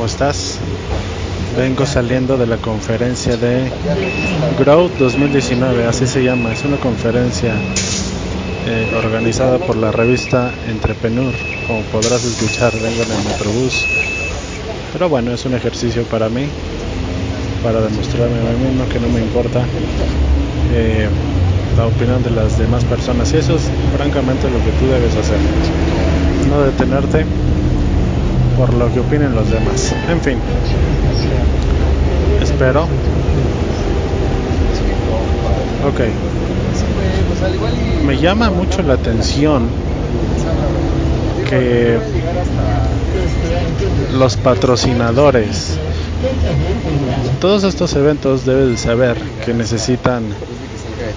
¿Cómo estás? Vengo saliendo de la conferencia de Growth 2019, así se llama. Es una conferencia eh, organizada por la revista Entrepreneur. Como podrás escuchar, vengo en el Metrobús. Pero bueno, es un ejercicio para mí, para demostrarme a mí mismo que no me importa eh, la opinión de las demás personas. Y eso es francamente lo que tú debes hacer. No detenerte por lo que opinen los demás. En fin, espero. Ok. Me llama mucho la atención que los patrocinadores, todos estos eventos deben saber que necesitan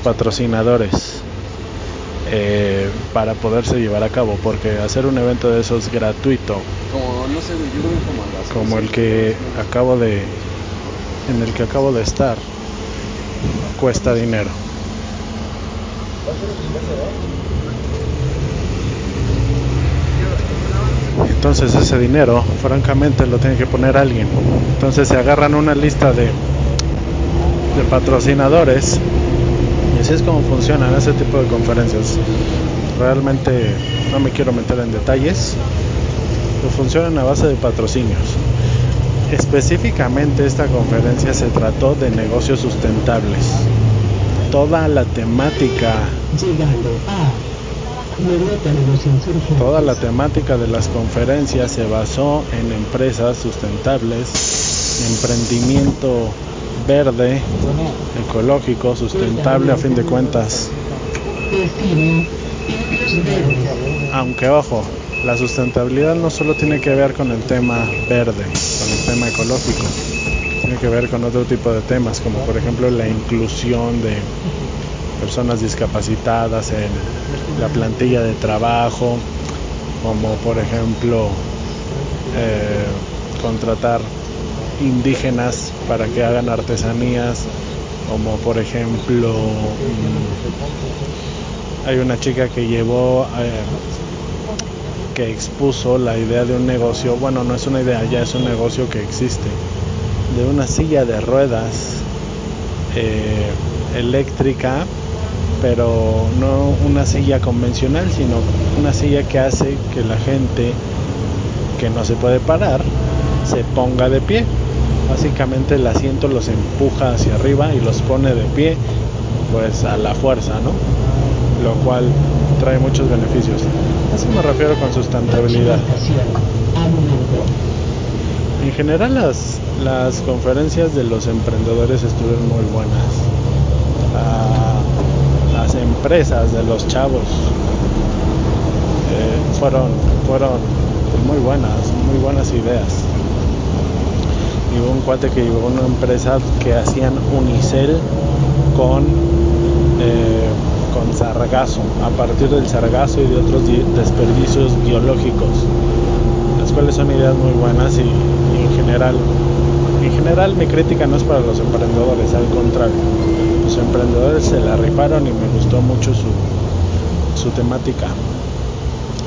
patrocinadores eh, para poderse llevar a cabo, porque hacer un evento de esos gratuito, como el que acabo de, en el que acabo de estar, cuesta dinero. Entonces ese dinero, francamente, lo tiene que poner alguien. Entonces se agarran una lista de, de patrocinadores así es como funcionan ese tipo de conferencias. Realmente no me quiero meter en detalles, pero funcionan a base de patrocinios. Específicamente esta conferencia se trató de negocios sustentables. Toda la temática Toda la temática de las conferencias se basó en empresas sustentables, emprendimiento verde, ecológico, sustentable a fin de cuentas. Aunque ojo, la sustentabilidad no solo tiene que ver con el tema verde, con el tema ecológico, tiene que ver con otro tipo de temas, como por ejemplo la inclusión de personas discapacitadas en la plantilla de trabajo, como por ejemplo eh, contratar indígenas para que hagan artesanías, como por ejemplo mm, hay una chica que llevó eh, que expuso la idea de un negocio, bueno no es una idea, ya es un negocio que existe, de una silla de ruedas eh, eléctrica pero no una silla convencional, sino una silla que hace que la gente que no se puede parar se ponga de pie. Básicamente el asiento los empuja hacia arriba y los pone de pie pues a la fuerza, ¿no? Lo cual trae muchos beneficios. A eso me refiero con sustentabilidad. En general las, las conferencias de los emprendedores estuvieron muy buenas. Las empresas de los chavos eh, fueron, fueron muy buenas, muy buenas ideas. Y hubo un cuate que llevó una empresa que hacían unicel con, eh, con sargazo, a partir del sargazo y de otros desperdicios biológicos, las cuales son ideas muy buenas y, y en general en general mi crítica no es para los emprendedores, al contrario. Los emprendedores se la rifaron y me gustó mucho su, su temática,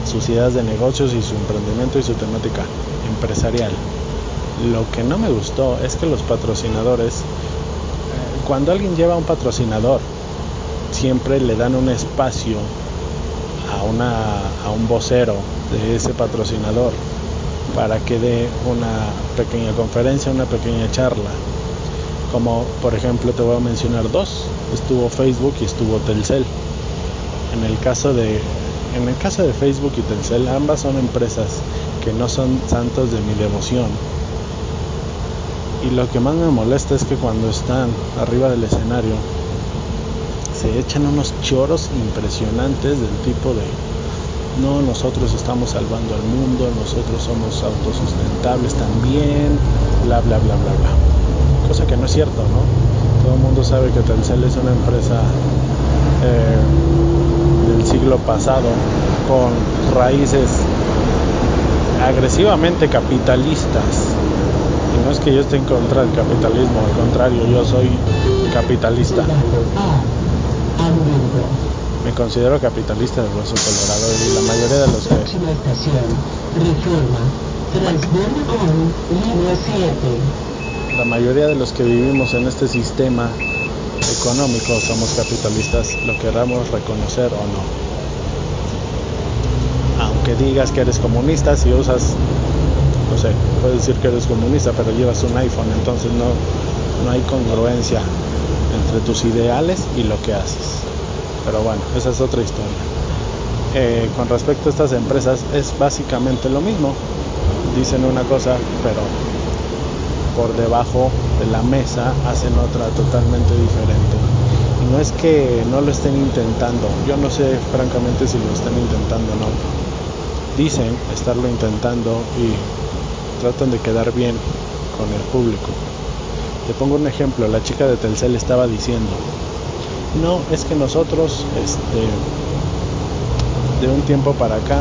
sus ideas de negocios y su emprendimiento y su temática empresarial. Lo que no me gustó es que los patrocinadores, eh, cuando alguien lleva un patrocinador, siempre le dan un espacio a, a un vocero de ese patrocinador para que dé una pequeña conferencia, una pequeña charla. Como por ejemplo te voy a mencionar dos, estuvo Facebook y estuvo Telcel. En el caso de en el caso de Facebook y Telcel, ambas son empresas que no son santos de mi devoción. Y lo que más me molesta es que cuando están arriba del escenario se echan unos choros impresionantes del tipo de no, nosotros estamos salvando al mundo, nosotros somos autosustentables también, bla, bla, bla, bla, bla. Cosa que no es cierto, ¿no? Todo el mundo sabe que Telcel es una empresa eh, del siglo pasado con raíces agresivamente capitalistas. Y no es que yo esté en contra del capitalismo, al contrario, yo soy capitalista. Me considero capitalista de hueso colorado y la mayoría de los que... La mayoría de los que vivimos en este sistema económico somos capitalistas, lo queramos reconocer o no. Aunque digas que eres comunista, si usas, no sé, puedes decir que eres comunista, pero llevas un iPhone, entonces no, no hay congruencia entre tus ideales y lo que haces. Pero bueno, esa es otra historia. Eh, con respecto a estas empresas es básicamente lo mismo. Dicen una cosa, pero por debajo de la mesa hacen otra totalmente diferente. Y no es que no lo estén intentando, yo no sé francamente si lo están intentando o no. Dicen estarlo intentando y tratan de quedar bien con el público. Te pongo un ejemplo, la chica de Telcel estaba diciendo, no, es que nosotros, este, de un tiempo para acá,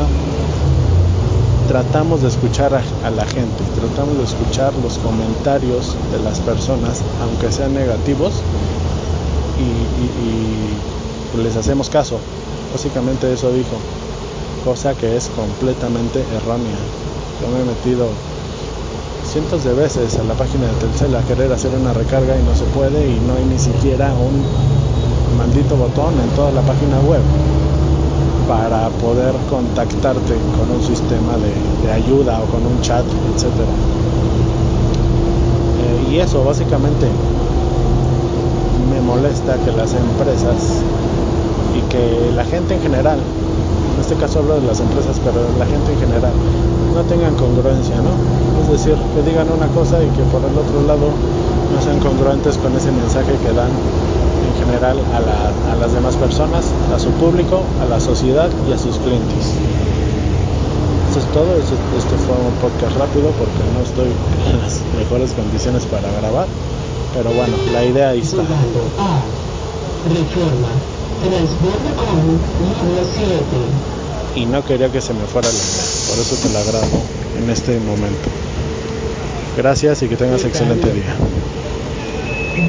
tratamos de escuchar a, la gente, tratamos de escuchar los comentarios de las personas, aunque sean negativos, y, les hacemos caso. Básicamente eso dijo, cosa que es completamente errónea. Yo me he metido cientos de veces a la página de Telcel a querer hacer una recarga y no se puede y no hay ni siquiera un maldito botón en toda la página web para poder contactarte con un sistema de, ayuda o con un chat, etc. Eh, y eso básicamente me molesta que las empresas y que la gente en general, en este caso hablo de las empresas, pero la gente en general, no tengan congruencia, ¿no? Es decir, que digan una cosa y que por el otro lado no sean congruentes con ese mensaje que dan general a, las demás personas, a su público, a la sociedad y a sus clientes. Eso es todo, este, este fue un podcast rápido porque no estoy en las mejores condiciones para grabar, pero bueno, la idea ahí está. Y no quería que se me fuera la idea, por eso te la grabo en este momento. Gracias y que tengas excelente día.